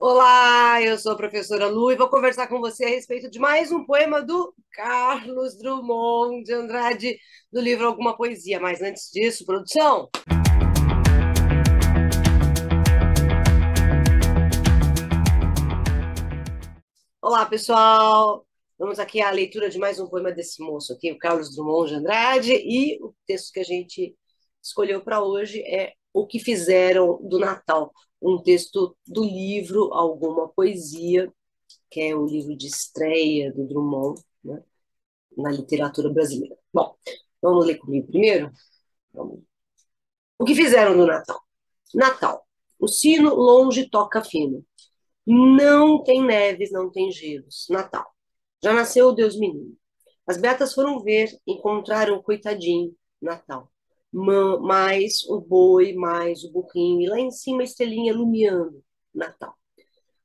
Olá, eu sou a professora Lu e vou conversar com você a respeito de mais um poema do Carlos Drummond de Andrade, do livro Alguma Poesia. Mas antes disso, produção. Olá, pessoal. Vamos aqui à leitura de mais um poema desse moço aqui, o Carlos Drummond de Andrade, e o texto que a gente escolheu para hoje é O que Fizeram do Natal, um texto do livro Alguma Poesia, que é o livro de estreia do Drummond né, na literatura brasileira. Bom, vamos ler comigo primeiro? Vamos. O que fizeram no Natal? Natal. O sino longe toca fino. Não tem neves, não tem gelos. Natal. Já nasceu o Deus menino. As beatas foram ver, encontraram o coitadinho. Natal mais o boi, mais o burrinho, e lá em cima a estrelinha lumiando, Natal.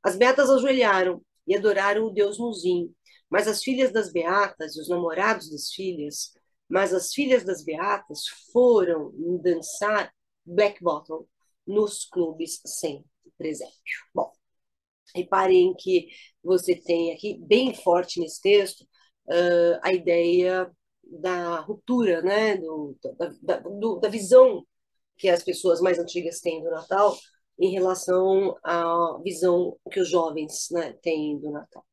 As beatas ajoelharam e adoraram o Deus Muzinho, mas as filhas das beatas e os namorados das filhas, mas as filhas das beatas foram dançar black bottom nos clubes sem presépio. Bom, reparem que você tem aqui, bem forte nesse texto, uh, a ideia da ruptura, né, do, da, do, da visão que as pessoas mais antigas têm do Natal em relação à visão que os jovens né, têm do Natal.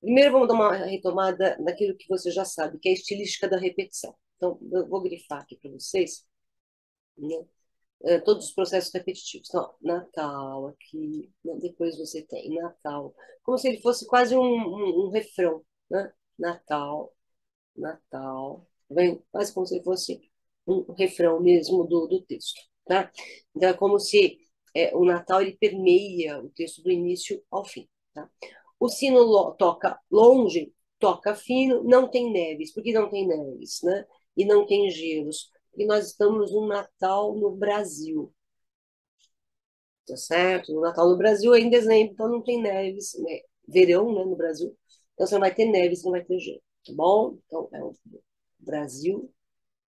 Primeiro, vamos dar uma retomada daquilo que você já sabe, que é a estilística da repetição. Então, eu vou grifar aqui para vocês né, é, todos os processos repetitivos. Então, Natal aqui, né, depois você tem Natal, como se ele fosse quase um, um, um refrão. Né? Natal, Natal, vem quase como se fosse um refrão mesmo do, do texto, tá? Então é como se é, o Natal ele permeia o texto do início ao fim, tá? O sino lo, toca longe, toca fino, não tem neves, porque não tem neves, né? E não tem gelos, porque nós estamos no Natal no Brasil, tá certo? No Natal no Brasil é em dezembro, então não tem neves, né? Verão, né, no Brasil, então você não vai ter neves, não vai ter gelo tá bom? Então, é o Brasil,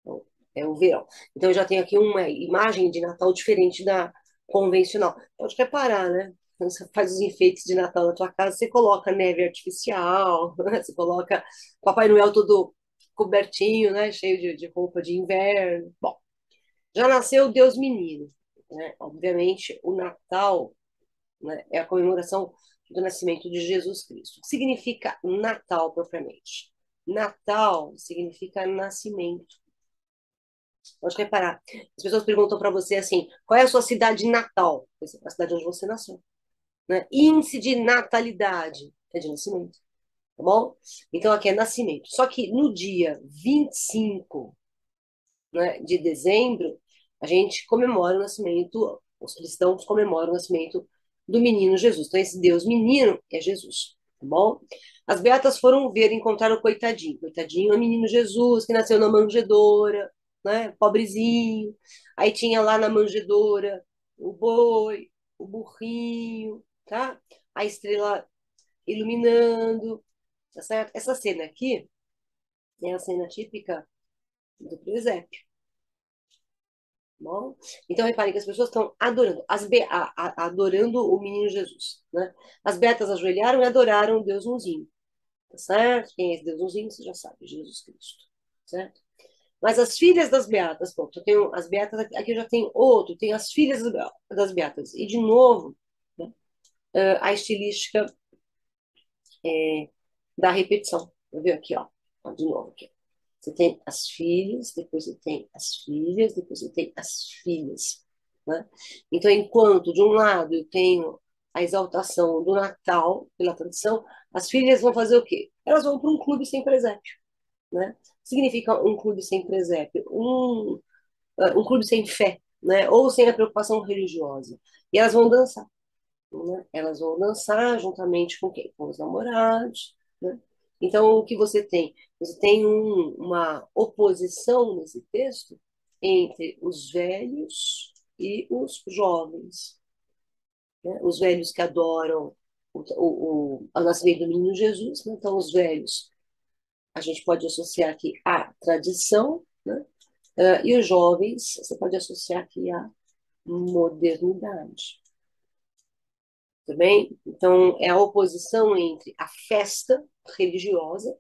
então, é o verão. Então, eu já tenho aqui uma imagem de Natal diferente da convencional. Pode reparar, né? Quando você faz os enfeites de Natal na tua casa, você coloca neve artificial, você coloca Papai Noel todo cobertinho, né? Cheio de, de roupa de inverno. Bom, já nasceu Deus Menino. Né? Obviamente, o Natal né, é a comemoração do nascimento de Jesus Cristo. O que significa Natal propriamente? Natal significa nascimento. Pode reparar. As pessoas perguntam para você assim: qual é a sua cidade natal? A cidade onde você nasceu. Né? Índice de natalidade é de nascimento. Tá bom? Então aqui é nascimento. Só que no dia 25 né, de dezembro, a gente comemora o nascimento, os cristãos comemoram o nascimento do menino Jesus. Então esse Deus menino é Jesus. Tá bom? As beatas foram ver, encontraram o coitadinho. Coitadinho é o menino Jesus, que nasceu na manjedoura, né? Pobrezinho. Aí tinha lá na manjedoura o boi, o burrinho, tá? A estrela iluminando, tá certo? Essa cena aqui é a cena típica do presépio. Bom, então reparem que as pessoas estão adorando, as be a, a, adorando o menino Jesus, né? As beatas ajoelharam e adoraram o Deus unzinho. Tá certo? Quem é esse Deusinho, você já sabe, Jesus Cristo. Certo? Mas as filhas das beatas, pronto, eu tenho as beatas, aqui eu já tenho outro, tem as filhas das beatas. E, de novo, né, a estilística é, da repetição. Ver aqui, ó. De novo aqui. Você tem as filhas, depois você tem as filhas, depois você tem as filhas. Né? Então, enquanto de um lado eu tenho a exaltação do Natal pela tradição, as filhas vão fazer o quê? Elas vão para um clube sem presépio. Né? Significa um clube sem presépio, um, uh, um clube sem fé, né? ou sem a preocupação religiosa. E elas vão dançar. Né? Elas vão dançar juntamente com quem? Com os namorados. Né? Então, o que você tem? Você tem um, uma oposição nesse texto entre os velhos e os jovens né? os velhos que adoram o, o, o, o nascimento do menino Jesus, né? então os velhos, a gente pode associar aqui à tradição, né? Uh, e os jovens, você pode associar aqui à modernidade. Também. Então, é a oposição entre a festa religiosa,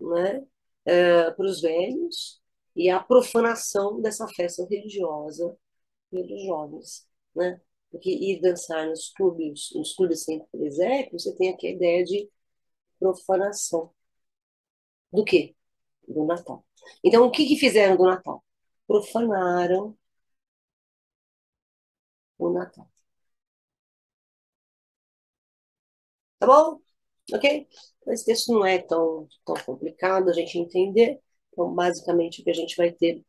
né, uh, para os velhos, e a profanação dessa festa religiosa pelos jovens, né? Porque ir dançar nos clubes, nos clubes sem presépio, você tem aqui a ideia de profanação. Do quê? Do Natal. Então, o que, que fizeram do Natal? Profanaram o Natal. Tá bom? Ok? Esse texto não é tão, tão complicado a gente entender. Então, basicamente, o que a gente vai ter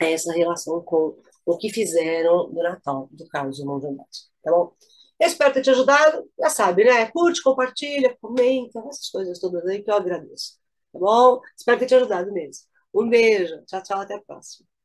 é essa relação com o que fizeram do Natal do Carlos Irmão Andrade. Tá bom? Espero ter te ajudado. Já sabe, né? Curte, compartilha, comenta, essas coisas todas aí que eu agradeço. Tá bom? Espero ter te ajudado mesmo. Um beijo. Tchau, tchau. Até a próxima.